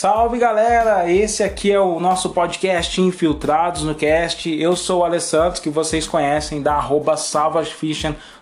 Salve galera! Esse aqui é o nosso podcast Infiltrados no Cast. Eu sou o Alessandro, que vocês conhecem da arroba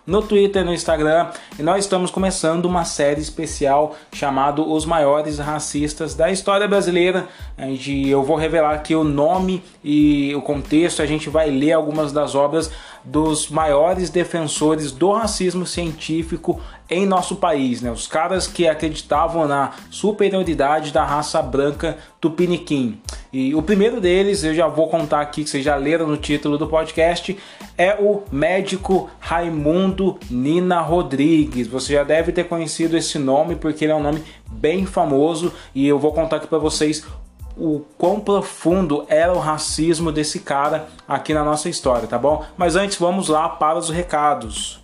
no Twitter e no Instagram. E nós estamos começando uma série especial chamada Os Maiores Racistas da História Brasileira. Onde eu vou revelar aqui o nome e o contexto. A gente vai ler algumas das obras dos maiores defensores do racismo científico em nosso país, né? Os caras que acreditavam na superioridade da raça branca tupiniquim. E o primeiro deles, eu já vou contar aqui, que vocês já leram no título do podcast, é o médico Raimundo Nina Rodrigues. Você já deve ter conhecido esse nome porque ele é um nome bem famoso e eu vou contar aqui para vocês o quão profundo era o racismo desse cara aqui na nossa história, tá bom? Mas antes vamos lá para os recados.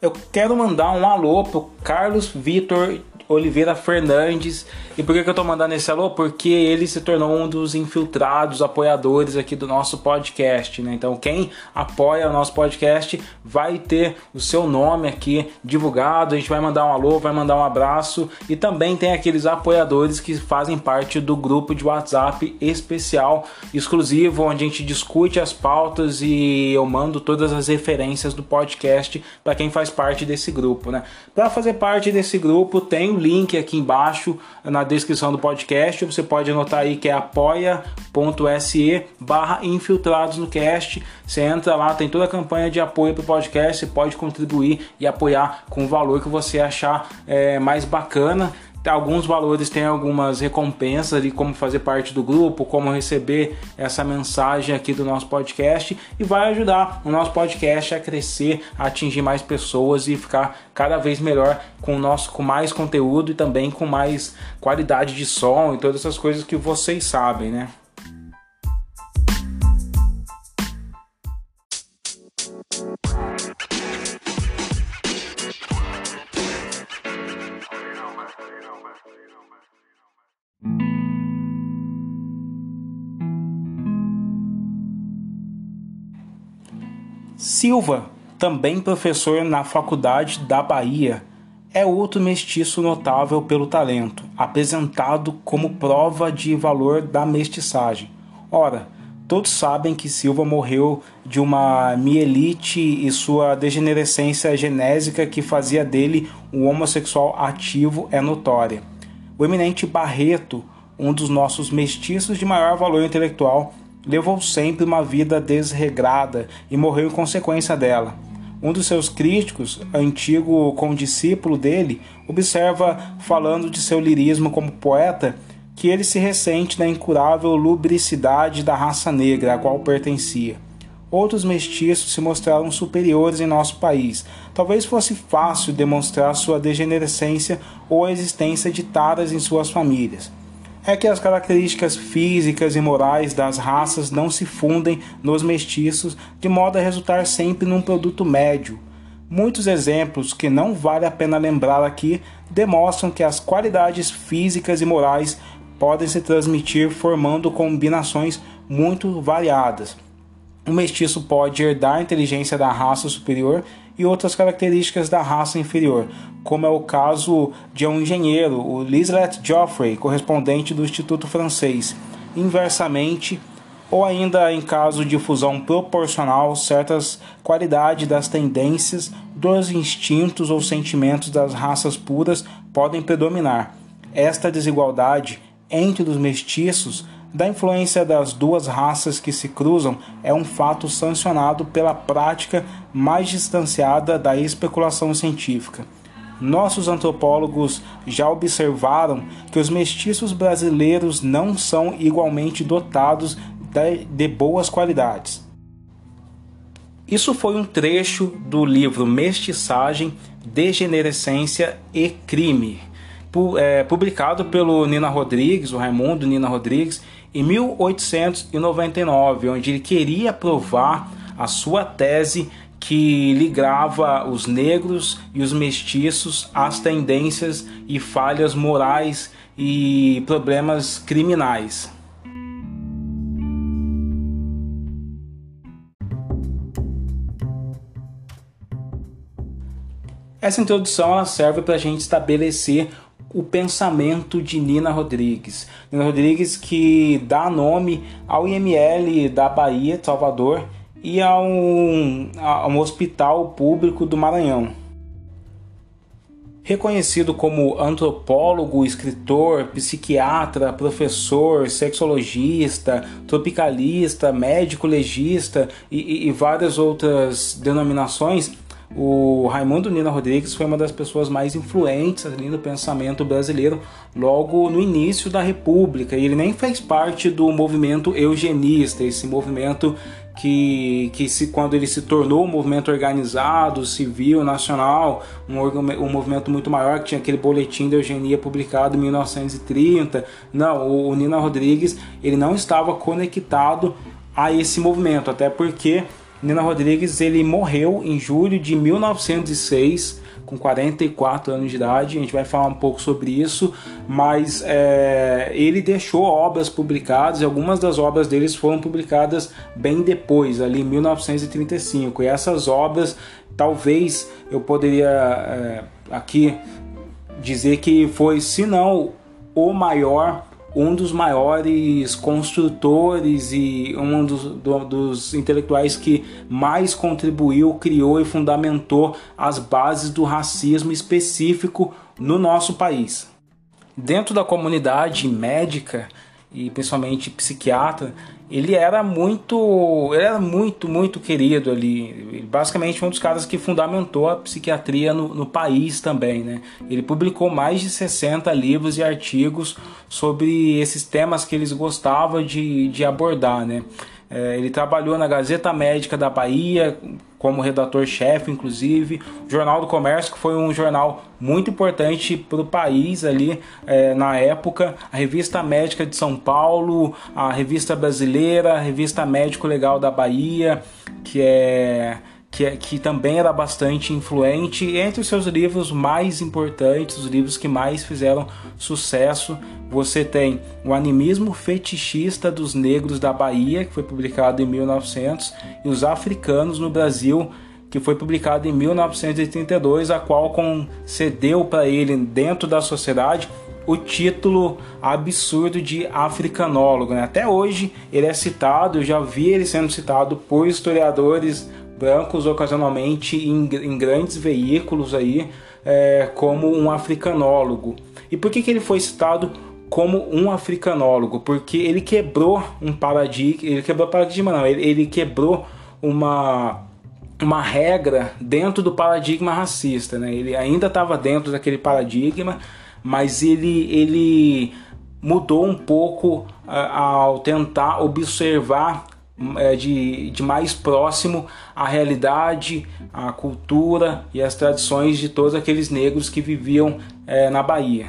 Eu quero mandar um alô pro Carlos Vitor Oliveira Fernandes. E por que, que eu tô mandando esse alô? Porque ele se tornou um dos infiltrados apoiadores aqui do nosso podcast, né? Então, quem apoia o nosso podcast vai ter o seu nome aqui divulgado. A gente vai mandar um alô, vai mandar um abraço. E também tem aqueles apoiadores que fazem parte do grupo de WhatsApp especial, exclusivo, onde a gente discute as pautas e eu mando todas as referências do podcast para quem faz parte desse grupo, né? Para fazer parte desse grupo, tem link aqui embaixo na descrição do podcast. Você pode anotar aí que é apoia.se barra infiltrados no cast. Você entra lá, tem toda a campanha de apoio para o podcast. Você pode contribuir e apoiar com o valor que você achar é, mais bacana alguns valores têm algumas recompensas de como fazer parte do grupo, como receber essa mensagem aqui do nosso podcast e vai ajudar o nosso podcast a crescer, a atingir mais pessoas e ficar cada vez melhor com o nosso com mais conteúdo e também com mais qualidade de som e todas essas coisas que vocês sabem, né? Silva, também professor na Faculdade da Bahia, é outro mestiço notável pelo talento, apresentado como prova de valor da mestiçagem. Ora, todos sabem que Silva morreu de uma mielite e sua degenerescência genésica que fazia dele um homossexual ativo é notória. O eminente Barreto, um dos nossos mestiços de maior valor intelectual, levou sempre uma vida desregrada e morreu em consequência dela. Um dos seus críticos, antigo condiscípulo dele, observa, falando de seu lirismo como poeta, que ele se ressente da incurável lubricidade da raça negra a qual pertencia. Outros mestiços se mostraram superiores em nosso país. Talvez fosse fácil demonstrar sua degenerescência ou a existência de taras em suas famílias é que as características físicas e morais das raças não se fundem nos mestiços de modo a resultar sempre num produto médio. Muitos exemplos que não vale a pena lembrar aqui demonstram que as qualidades físicas e morais podem se transmitir formando combinações muito variadas. O mestiço pode herdar a inteligência da raça superior e outras características da raça inferior, como é o caso de um engenheiro, o Lislet Geoffrey, correspondente do Instituto Francês. Inversamente, ou ainda em caso de fusão proporcional, certas qualidades das tendências, dos instintos ou sentimentos das raças puras podem predominar. Esta desigualdade entre os mestiços da influência das duas raças que se cruzam é um fato sancionado pela prática mais distanciada da especulação científica. Nossos antropólogos já observaram que os mestiços brasileiros não são igualmente dotados de boas qualidades. Isso foi um trecho do livro Mestiçagem, Degenerescência e Crime, é, publicado pelo Nina Rodrigues, o Raimundo Nina Rodrigues, em 1899, onde ele queria provar a sua tese que ligava os negros e os mestiços às tendências e falhas morais e problemas criminais. Essa introdução ela serve para a gente estabelecer o pensamento de Nina Rodrigues. Nina Rodrigues que dá nome ao IML da Bahia, Salvador, e a um, a um hospital público do Maranhão. Reconhecido como antropólogo, escritor, psiquiatra, professor, sexologista, tropicalista, médico legista e, e, e várias outras denominações, o Raimundo Nina Rodrigues foi uma das pessoas mais influentes ali no pensamento brasileiro logo no início da República. Ele nem fez parte do movimento eugenista, esse movimento que, que se, quando ele se tornou um movimento organizado, civil, nacional, um, um movimento muito maior, que tinha aquele boletim de eugenia publicado em 1930. Não, o, o Nina Rodrigues ele não estava conectado a esse movimento, até porque Nina Rodrigues ele morreu em julho de 1906 com 44 anos de idade. A gente vai falar um pouco sobre isso, mas é, ele deixou obras publicadas e algumas das obras deles foram publicadas bem depois, ali em 1935. E essas obras, talvez eu poderia é, aqui dizer que foi, se não o maior um dos maiores construtores e um dos, do, dos intelectuais que mais contribuiu, criou e fundamentou as bases do racismo específico no nosso país. Dentro da comunidade médica e principalmente psiquiatra, ele era muito, ele era muito, muito querido ali. Basicamente um dos caras que fundamentou a psiquiatria no, no, país também, né? Ele publicou mais de 60 livros e artigos sobre esses temas que eles gostavam de, de abordar, né? É, ele trabalhou na Gazeta Médica da Bahia como redator-chefe, inclusive. O Jornal do Comércio, que foi um jornal muito importante para o país ali é, na época. A Revista Médica de São Paulo, a Revista Brasileira, a Revista Médico Legal da Bahia, que é que, é, que também era bastante influente. Entre os seus livros mais importantes, os livros que mais fizeram sucesso, você tem O Animismo Fetichista dos Negros da Bahia, que foi publicado em 1900, e Os Africanos no Brasil, que foi publicado em 1932, a qual concedeu para ele, dentro da sociedade, o título absurdo de africanólogo. Né? Até hoje ele é citado, eu já vi ele sendo citado por historiadores brancos ocasionalmente em, em grandes veículos aí é, como um africanólogo. E por que, que ele foi citado como um africanólogo? Porque ele quebrou um paradigma, ele quebrou paradigma não, ele, ele quebrou uma uma regra dentro do paradigma racista, né? Ele ainda estava dentro daquele paradigma, mas ele ele mudou um pouco ao tentar observar de, de mais próximo a realidade, a cultura e as tradições de todos aqueles negros que viviam é, na Bahia.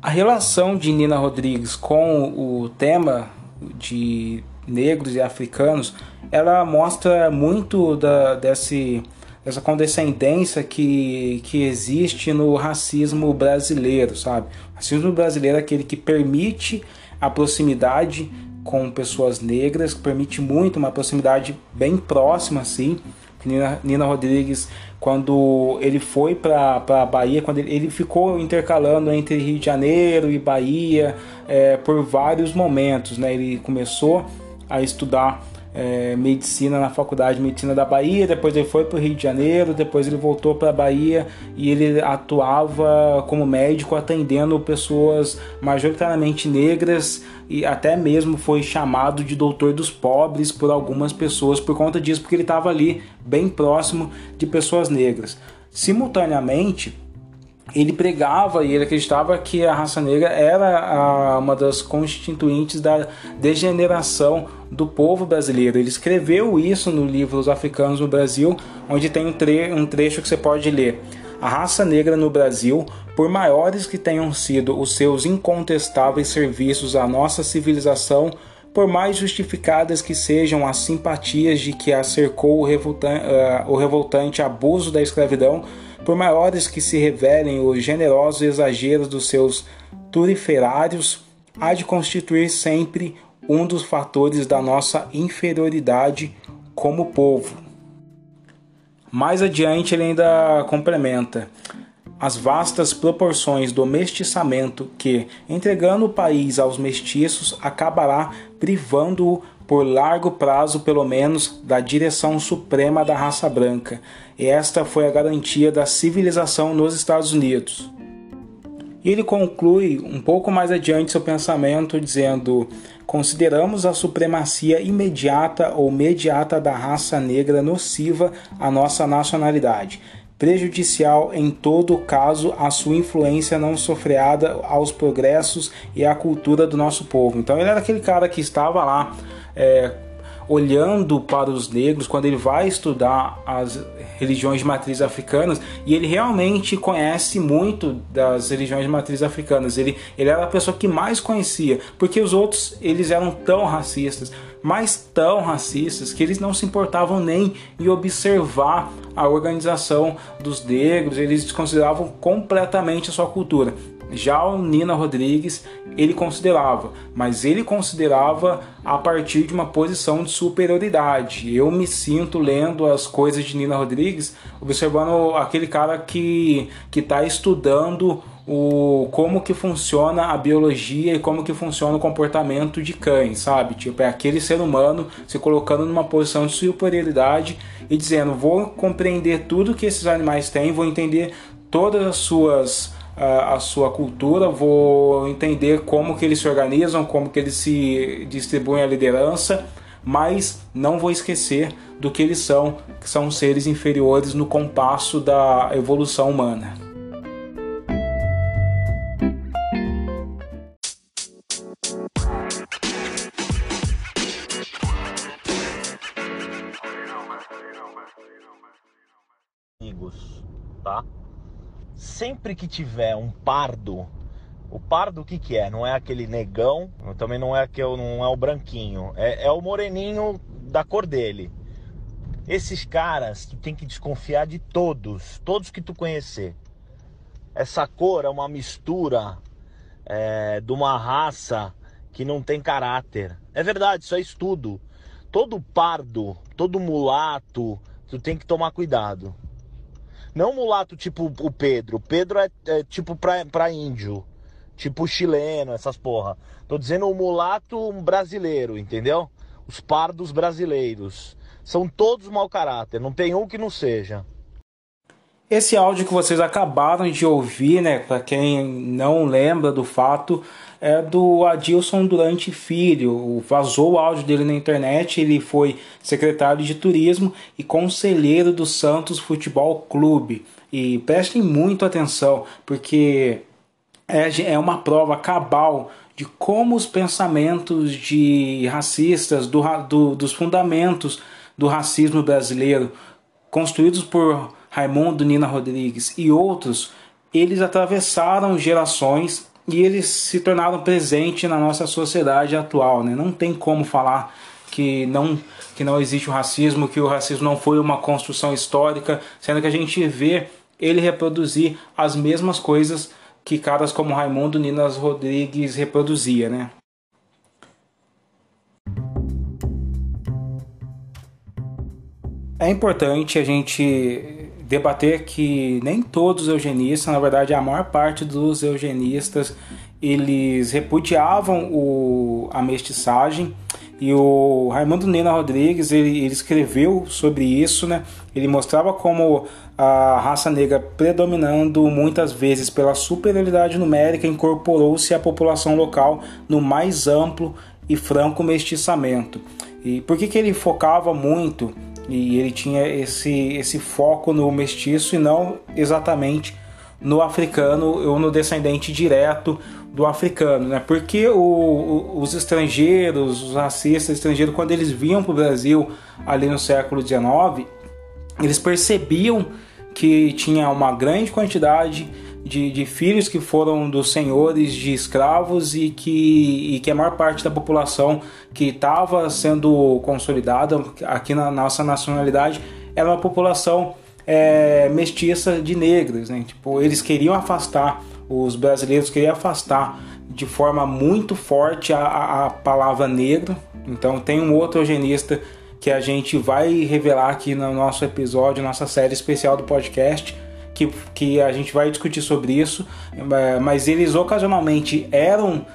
A relação de Nina Rodrigues com o tema de negros e africanos, ela mostra muito da, desse essa condescendência que, que existe no racismo brasileiro, sabe? O racismo brasileiro é aquele que permite a proximidade com pessoas negras, que permite muito uma proximidade bem próxima, assim. Nina, Nina Rodrigues, quando ele foi para a Bahia, quando ele, ele, ficou intercalando entre Rio de Janeiro e Bahia é, por vários momentos, né? Ele começou a estudar é, medicina na Faculdade de Medicina da Bahia, depois ele foi para o Rio de Janeiro, depois ele voltou para a Bahia e ele atuava como médico atendendo pessoas majoritariamente negras e até mesmo foi chamado de doutor dos pobres por algumas pessoas por conta disso, porque ele estava ali bem próximo de pessoas negras. Simultaneamente, ele pregava e ele acreditava que a raça negra era uma das constituintes da degeneração do povo brasileiro. Ele escreveu isso no livro Os Africanos no Brasil, onde tem um, tre um trecho que você pode ler. A raça negra no Brasil, por maiores que tenham sido os seus incontestáveis serviços à nossa civilização, por mais justificadas que sejam as simpatias de que a cercou o, revoltante, uh, eh, o revoltante abuso da escravidão, por maiores que se revelem os generosos exageros dos seus turiferários, há de constituir sempre um dos fatores da nossa inferioridade como povo. Mais adiante ele ainda complementa as vastas proporções do mestiçamento que, entregando o país aos mestiços, acabará privando-o por largo prazo, pelo menos, da direção suprema da raça branca. E esta foi a garantia da civilização nos Estados Unidos. E ele conclui um pouco mais adiante seu pensamento dizendo: Consideramos a supremacia imediata ou mediata da raça negra nociva à nossa nacionalidade prejudicial em todo caso a sua influência não sofreada aos progressos e à cultura do nosso povo. Então ele era aquele cara que estava lá é, olhando para os negros quando ele vai estudar as religiões de matriz africanas e ele realmente conhece muito das religiões de matriz africanas. Ele, ele era a pessoa que mais conhecia, porque os outros eles eram tão racistas mas tão racistas que eles não se importavam nem em observar a organização dos negros, eles desconsideravam completamente a sua cultura. Já o Nina Rodrigues, ele considerava, mas ele considerava a partir de uma posição de superioridade. Eu me sinto lendo as coisas de Nina Rodrigues, observando aquele cara que está estudando o como que funciona a biologia e como que funciona o comportamento de cães, sabe? Tipo, é aquele ser humano se colocando numa posição de superioridade e dizendo: vou compreender tudo que esses animais têm, vou entender todas as suas a, sua cultura, vou entender como que eles se organizam, como que eles se distribuem a liderança, mas não vou esquecer do que eles são, que são seres inferiores no compasso da evolução humana. Sempre que tiver um pardo, o pardo o que que é? Não é aquele negão, também não é aquele, não é o branquinho, é, é o moreninho da cor dele. Esses caras, tu tem que desconfiar de todos, todos que tu conhecer. Essa cor é uma mistura é, de uma raça que não tem caráter. É verdade, isso é estudo. Todo pardo, todo mulato, tu tem que tomar cuidado. Não mulato tipo o Pedro. Pedro é, é tipo pra, pra índio. Tipo chileno, essas porra. Tô dizendo o mulato brasileiro, entendeu? Os pardos brasileiros. São todos mau caráter. Não tem um que não seja. Esse áudio que vocês acabaram de ouvir, né, para quem não lembra do fato, é do Adilson Durante Filho. Vazou o áudio dele na internet, ele foi secretário de turismo e conselheiro do Santos Futebol Clube. E prestem muito atenção, porque é, é uma prova cabal de como os pensamentos de racistas, do, do, dos fundamentos do racismo brasileiro, construídos por Raimundo Nina Rodrigues e outros, eles atravessaram gerações e eles se tornaram presentes na nossa sociedade atual. Né? Não tem como falar que não, que não existe o racismo, que o racismo não foi uma construção histórica, sendo que a gente vê ele reproduzir as mesmas coisas que caras como Raimundo Ninas Rodrigues reproduzia, né? É importante a gente debater que nem todos os eugenistas, na verdade a maior parte dos eugenistas, eles repudiavam o, a mestiçagem e o Raimundo Nena Rodrigues ele, ele, escreveu sobre isso, né? Ele mostrava como a raça negra predominando muitas vezes pela superioridade numérica incorporou-se à população local no mais amplo e franco mestiçamento. E por que, que ele focava muito e ele tinha esse, esse foco no mestiço e não exatamente no africano ou no descendente direto do africano, né? Porque o, o, os estrangeiros, os racistas estrangeiros, quando eles vinham para o Brasil ali no século XIX, eles percebiam que tinha uma grande quantidade de, de, filhos que foram dos senhores de escravos e que, e que a maior parte da população que estava sendo consolidada aqui na nossa nacionalidade era uma população é, mestiça de negros. Né? Tipo, eles queriam afastar, os brasileiros queriam afastar de forma muito forte a, a, palavra negro. Então tem um outro eugenista que a gente vai revelar aqui no nosso episódio, nossa série especial do podcast, que, que a gente vai discutir sobre isso, é, mas eles ocasionalmente eram,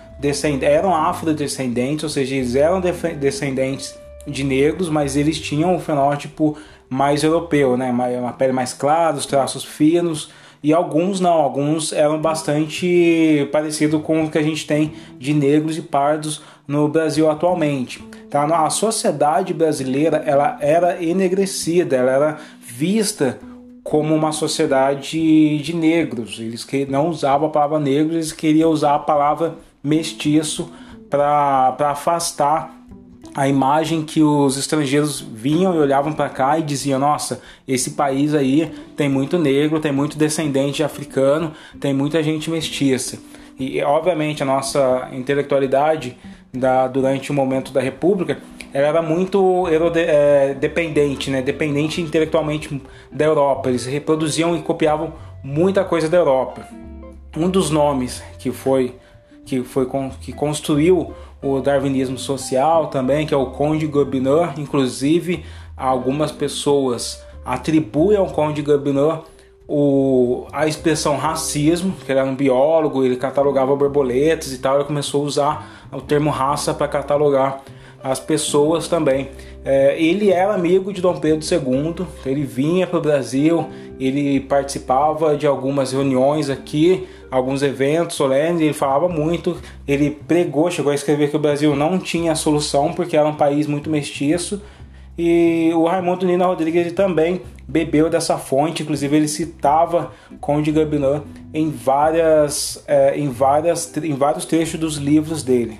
eram afrodescendentes, ou seja, eles eram descendentes de negros, mas eles tinham um fenótipo mais europeu, né? Uma pele mais clara, os traços finos, e alguns não, alguns eram bastante parecido com o que a gente tem de negros e pardos no Brasil atualmente. Tá? A sociedade brasileira ela era enegrecida, ela era vista como uma sociedade de negros. Eles que não usavam a palavra negro, eles queriam usar a palavra mestiço para afastar a imagem que os estrangeiros vinham e olhavam para cá e diziam: nossa, esse país aí tem muito negro, tem muito descendente africano, tem muita gente mestiça. E obviamente a nossa intelectualidade da, durante o momento da República ela era muito é, dependente, né? dependente intelectualmente da Europa. Eles reproduziam e copiavam muita coisa da Europa. Um dos nomes que foi que foi que construiu o darwinismo social também, que é o Conde Gobineau. Inclusive, algumas pessoas atribuem ao Conde Gobineau o, a expressão racismo, que ele era um biólogo, ele catalogava borboletas e tal, ele começou a usar o termo raça para catalogar as pessoas também. É, ele era amigo de Dom Pedro II, ele vinha para o Brasil, ele participava de algumas reuniões aqui, alguns eventos solenes, ele falava muito, ele pregou, chegou a escrever que o Brasil não tinha solução porque era um país muito mestiço. E o Raimundo Nina Rodrigues também bebeu dessa fonte, inclusive ele citava Conde Gabinot em várias, é, em várias, em vários trechos dos livros dele.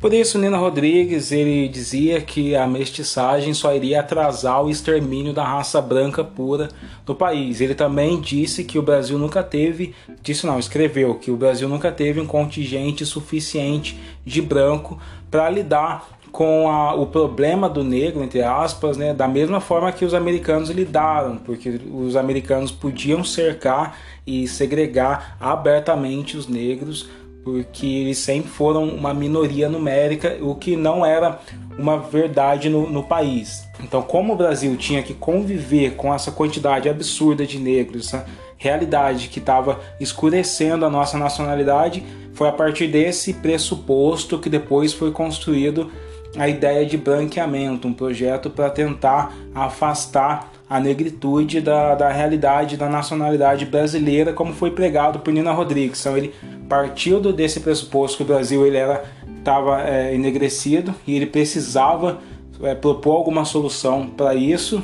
Por isso, Nina Rodrigues ele dizia que a mestiçagem só iria atrasar o extermínio da raça branca pura do país. Ele também disse que o Brasil nunca teve, disse não, escreveu que o Brasil nunca teve um contingente suficiente de branco para lidar com a, o problema do negro, entre aspas, né, da mesma forma que os americanos lidaram, porque os americanos podiam cercar e segregar abertamente os negros porque eles sempre foram uma minoria numérica, o que não era uma verdade no, no, país. Então, como o Brasil tinha que conviver com essa quantidade absurda de negros, essa realidade que estava escurecendo a nossa nacionalidade, foi a partir desse pressuposto que depois foi construído a ideia de branqueamento, um projeto para tentar afastar a negritude da, da realidade da nacionalidade brasileira, como foi pregado por Nina Rodrigues. Então ele partiu desse pressuposto que o Brasil ele era estava é, enegrecido e ele precisava é, propor alguma solução para isso.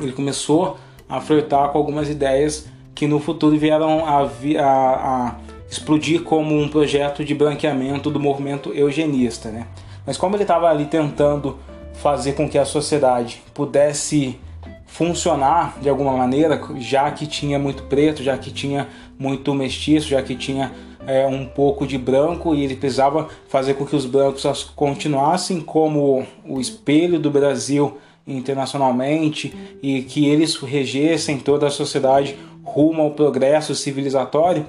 Ele começou a flertar com algumas ideias que no futuro vieram a, a, a explodir como um projeto de branqueamento do movimento eugenista, né? Mas como ele estava ali tentando fazer com que a sociedade pudesse funcionar de alguma maneira, já que tinha muito preto, já que tinha muito mestiço, já que tinha é, um pouco de branco e ele precisava fazer com que os brancos continuassem como o espelho do Brasil internacionalmente e que eles regessem toda a sociedade rumo ao progresso civilizatório,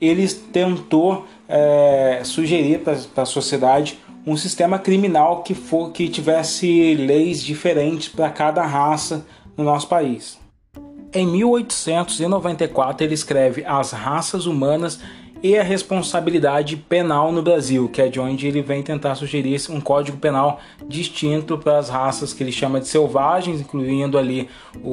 ele tentou é, sugerir para a sociedade um sistema criminal que, for, que tivesse leis diferentes para cada raça no nosso país. Em 1894, ele escreve As Raças Humanas e a Responsabilidade Penal no Brasil, que é de onde ele vem tentar sugerir um código penal distinto para as raças que ele chama de selvagens, incluindo ali o,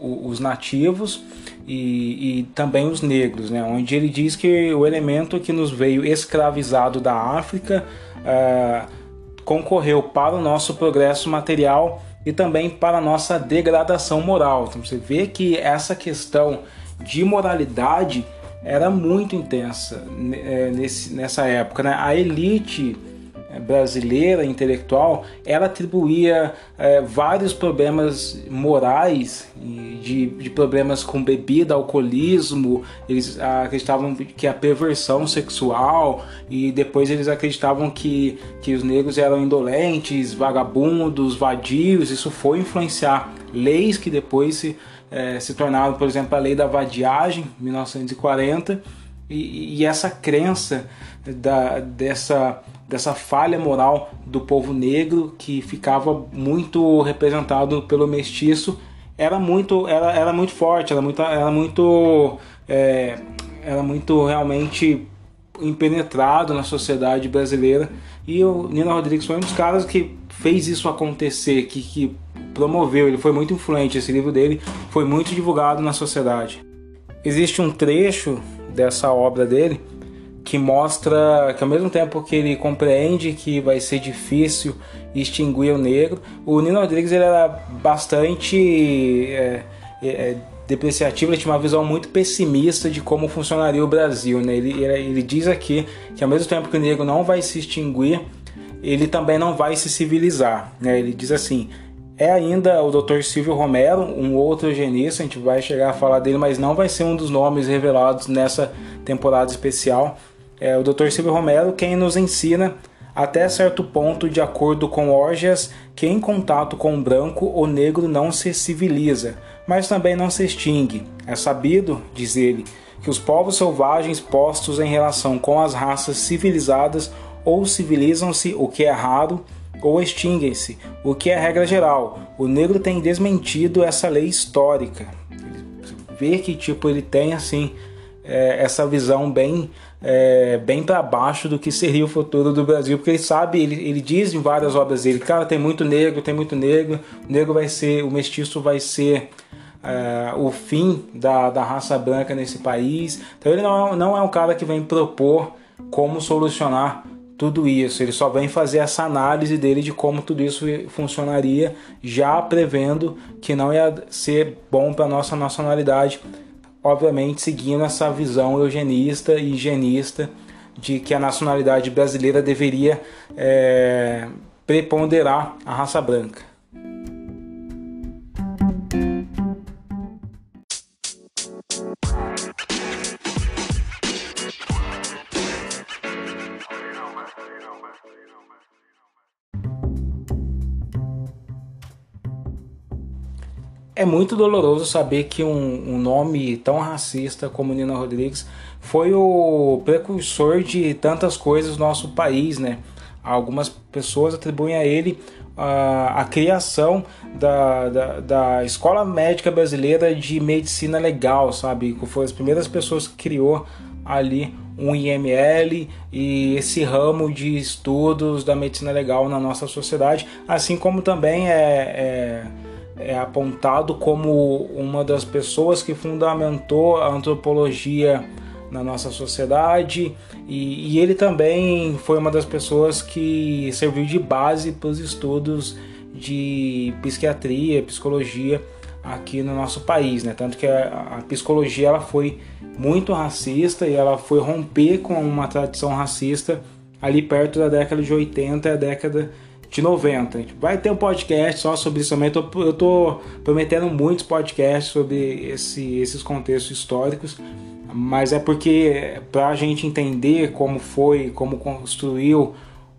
o, os nativos e, e, também os negros, né? onde ele diz que o elemento que nos veio escravizado da África uh, concorreu para o nosso progresso material e também para a nossa degradação moral. Então você vê que essa questão de moralidade era muito intensa é, nesse, nessa época. Né? A elite é, brasileira intelectual ela atribuía é, vários problemas morais de, de, problemas com bebida, alcoolismo. Eles acreditavam que a perversão sexual e depois eles acreditavam que, que os negros eram indolentes, vagabundos, vadios. Isso foi influenciar leis que depois se, é, se tornaram por exemplo a lei da vadiagem 1940 E, e essa crença da, dessa, dessa falha moral do povo negro que ficava muito representado pelo mestiço era muito, era, era muito forte, era muito, era muito, é, era muito realmente impenetrado na sociedade brasileira e o Nino Rodrigues foi um dos caras que fez isso acontecer, que, que promoveu, ele foi muito influente, esse livro dele foi muito divulgado na sociedade. Existe um trecho dessa obra dele que mostra que ao mesmo tempo que ele compreende que vai ser difícil extinguir o negro, o Nino Rodrigues ele era bastante é, é, depreciativo, ele tinha uma visão muito pessimista de como funcionaria o Brasil. Né? Ele, ele diz aqui que ao mesmo tempo que o negro não vai se extinguir, ele também não vai se civilizar. Né? Ele diz assim: é ainda o Dr. Silvio Romero, um outro eugenista, a gente vai chegar a falar dele, mas não vai ser um dos nomes revelados nessa temporada especial. É o Dr. Silvio Romero quem nos ensina até certo ponto, de acordo com Orgias, que em contato com o branco o negro não se civiliza, mas também não se extingue. É sabido, diz ele, que os povos selvagens postos em relação com as raças civilizadas ou civilizam-se, o que é raro, ou extinguem-se, o que é regra geral. O negro tem desmentido essa lei histórica. Vê que tipo ele tem assim é, essa visão bem é, bem para baixo do que seria o futuro do Brasil, porque ele sabe, ele, ele diz em várias obras dele, cara, tem muito negro, tem muito negro, o negro vai ser, o mestiço vai ser é, o fim da, da raça branca nesse país. Então ele não, é não é um cara que vem propor como solucionar tudo isso. Ele só vem fazer essa análise dele de como tudo isso funcionaria, já prevendo que não ia ser bom para nossa nacionalidade obviamente seguindo essa visão eugenista e higienista de que a nacionalidade brasileira deveria é, preponderar a raça branca. É muito doloroso saber que um, um, nome tão racista como Nino Rodrigues foi o precursor de tantas coisas no nosso país, né? Algumas pessoas atribuem a ele a, a criação da, da, da, Escola Médica Brasileira de Medicina Legal, sabe? Foi as primeiras pessoas que criou ali um IML e esse ramo de estudos da medicina legal na nossa sociedade, assim como também é, é é apontado como uma das pessoas que fundamentou a antropologia na nossa sociedade e, e, ele também foi uma das pessoas que serviu de base para os estudos de psiquiatria, psicologia aqui no nosso país, né? Tanto que a, a psicologia ela foi muito racista e ela foi romper com uma tradição racista ali perto da década de 80 e a década de 90. A gente vai ter um podcast só sobre isso também. Eu tô, eu tô prometendo muitos podcasts sobre esse, esses contextos históricos, mas é porque para a gente entender como foi, como construiu,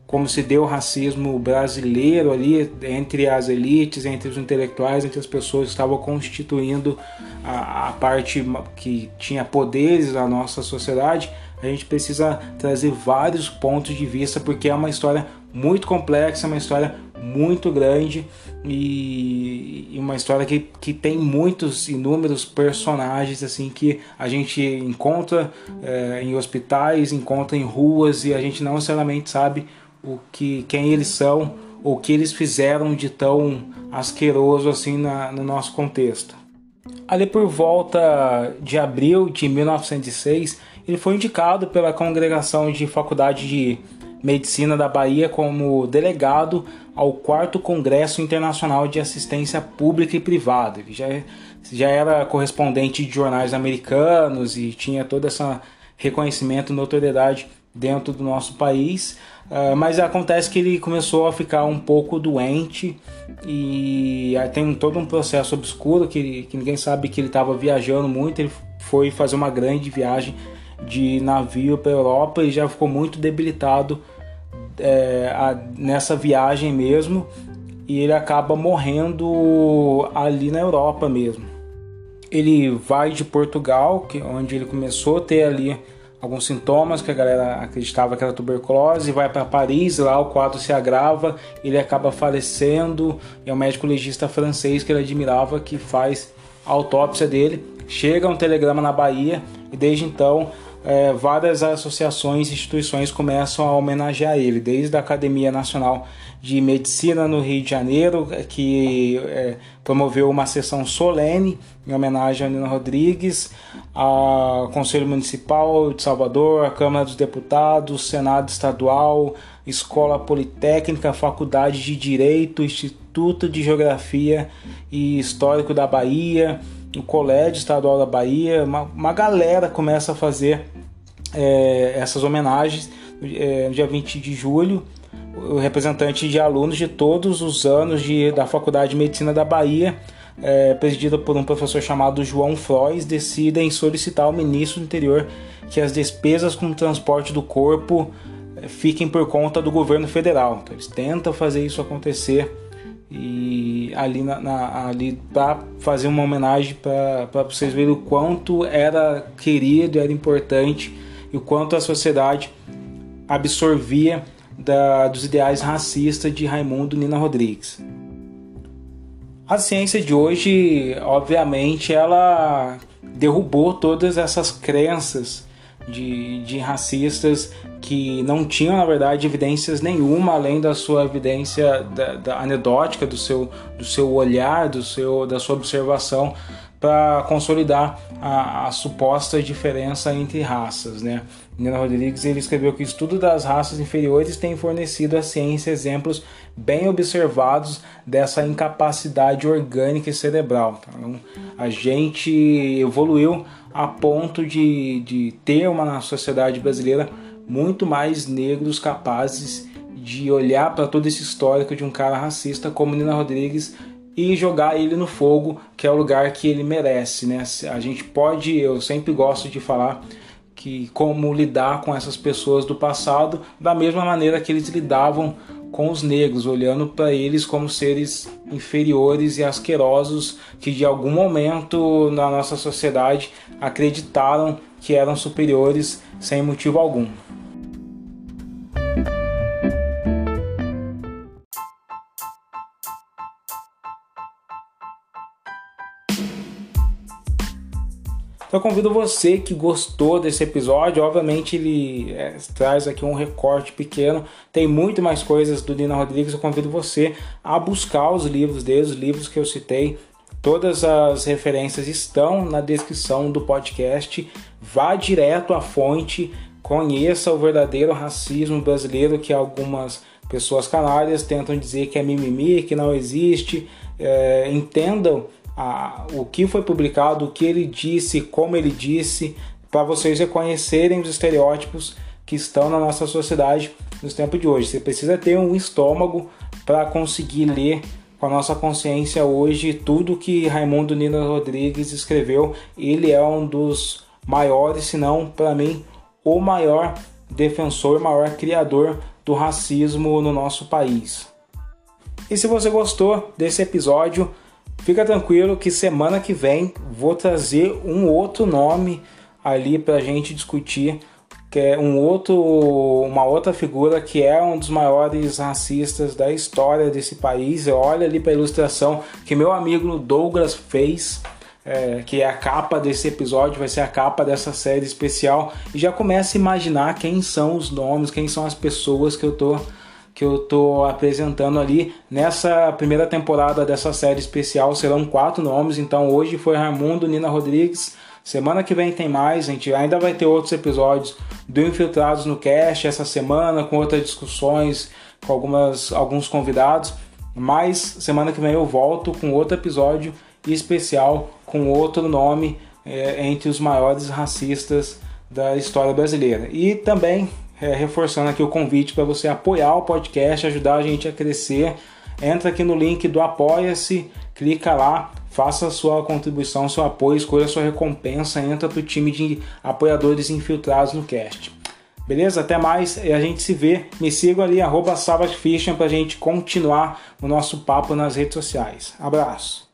como se deu o racismo brasileiro ali entre as elites, entre os intelectuais, entre as pessoas que estavam constituindo a, a parte que tinha poderes na nossa sociedade, a gente precisa trazer vários pontos de vista porque é uma história muito complexa, uma história muito grande e, uma história que, que tem muitos inúmeros personagens assim que a gente encontra é, em hospitais, encontra em ruas e a gente não necessariamente sabe o que quem eles são ou o que eles fizeram de tão asqueroso assim na, no nosso contexto. Ali por volta de abril de 1906, ele foi indicado pela congregação de faculdade de Medicina da Bahia como delegado ao 4 Congresso Internacional de Assistência Pública e Privada. Ele já, já era correspondente de jornais americanos e tinha todo esse reconhecimento e notoriedade dentro do nosso país. Uh, mas acontece que ele começou a ficar um pouco doente e tem todo um processo obscuro que, que ninguém sabe que ele estava viajando muito. Ele foi fazer uma grande viagem de navio para a Europa e já ficou muito debilitado é, a, nessa viagem mesmo e ele acaba morrendo ali na Europa mesmo. Ele vai de Portugal, que onde ele começou a ter ali alguns sintomas que a galera acreditava que era tuberculose, vai para Paris, lá o quadro se agrava, ele acaba falecendo, é um médico legista francês que ele admirava que faz a autópsia dele. Chega um telegrama na Bahia e desde então é, várias associações e instituições começam a homenagear ele, desde a Academia Nacional de Medicina no Rio de Janeiro, que é, promoveu uma sessão solene em homenagem a Nina Rodrigues, ao Conselho Municipal de Salvador, a Câmara dos Deputados, Senado Estadual, Escola Politécnica, Faculdade de Direito, Instituto de Geografia e Histórico da Bahia, o Colégio Estadual da Bahia, uma, uma galera começa a fazer é, essas homenagens é, no dia 20 de julho. O representante de alunos de todos os anos de, da Faculdade de Medicina da Bahia, é, presidida por um professor chamado João Frois, decidem solicitar ao ministro do Interior que as despesas com o transporte do corpo é, fiquem por conta do governo federal. Então, eles tentam fazer isso acontecer e ali, na, na ali para fazer uma homenagem para vocês verem o quanto era querido, era importante e o quanto a sociedade absorvia da, dos ideais racistas de Raimundo Nina Rodrigues. A ciência de hoje, obviamente, ela derrubou todas essas crenças de, de racistas que não tinham, na verdade, evidências nenhuma além da sua evidência da, da anedótica, do seu, do seu olhar, do seu, da sua observação para consolidar a, a, suposta diferença entre raças. Né? Nina Rodrigues ele escreveu que o estudo das raças inferiores tem fornecido à ciência exemplos bem observados dessa incapacidade orgânica e cerebral. Então, a gente evoluiu a ponto de, de ter uma na sociedade brasileira muito mais negros capazes de olhar para todo esse histórico de um cara racista como Nina Rodrigues e jogar ele no fogo, que é o lugar que ele merece, né? A gente pode, eu sempre gosto de falar que como lidar com essas pessoas do passado da mesma maneira que eles lidavam com os negros, olhando para eles como seres inferiores e asquerosos que de algum momento na nossa sociedade acreditaram que eram superiores sem motivo algum. Então convido você que gostou desse episódio, obviamente ele é, traz aqui um recorte pequeno, tem muito mais coisas do Dina Rodrigues, eu convido você a buscar os livros dele, os livros que eu citei, todas as referências estão na descrição do podcast, vá direto à fonte, conheça o verdadeiro racismo brasileiro que algumas pessoas canárias tentam dizer que é mimimi, que não existe, é, entendam a, o que foi publicado, o que ele disse, como ele disse, para vocês reconhecerem os estereótipos que estão na nossa sociedade nos tempos de hoje. Você precisa ter um estômago para conseguir ler com a nossa consciência hoje tudo que Raimundo Nina Rodrigues escreveu. Ele é um dos maiores, se não para mim, o maior defensor, maior criador do racismo no nosso país. E se você gostou desse episódio, Fica tranquilo que semana que vem vou trazer um outro nome ali para a gente discutir, que é um outro, uma outra figura que é um dos maiores racistas da história desse país. Olha ali para a ilustração que meu amigo Douglas fez. É, que é a capa desse episódio, vai ser a capa dessa série especial, e já começa a imaginar quem são os nomes, quem são as pessoas que eu tô que eu tô apresentando ali nessa primeira temporada dessa série especial. Serão quatro nomes, então hoje foi Raimundo, Nina Rodrigues. Semana que vem tem mais, gente ainda vai ter outros episódios do Infiltrados no Cast essa semana, com outras discussões, com algumas, alguns convidados. Mas semana que vem eu volto com outro episódio especial, com outro nome é, entre os maiores racistas da história brasileira. E também é, reforçando aqui o convite para você apoiar o podcast, ajudar a gente a crescer. Entra aqui no link do Apoia-se, clica lá, faça a sua contribuição, seu apoio, escolha a sua recompensa, entra para o time de apoiadores infiltrados no cast. Beleza? Até mais e a gente se vê. Me sigam ali, arroba para a gente continuar o nosso papo nas redes sociais. Abraço!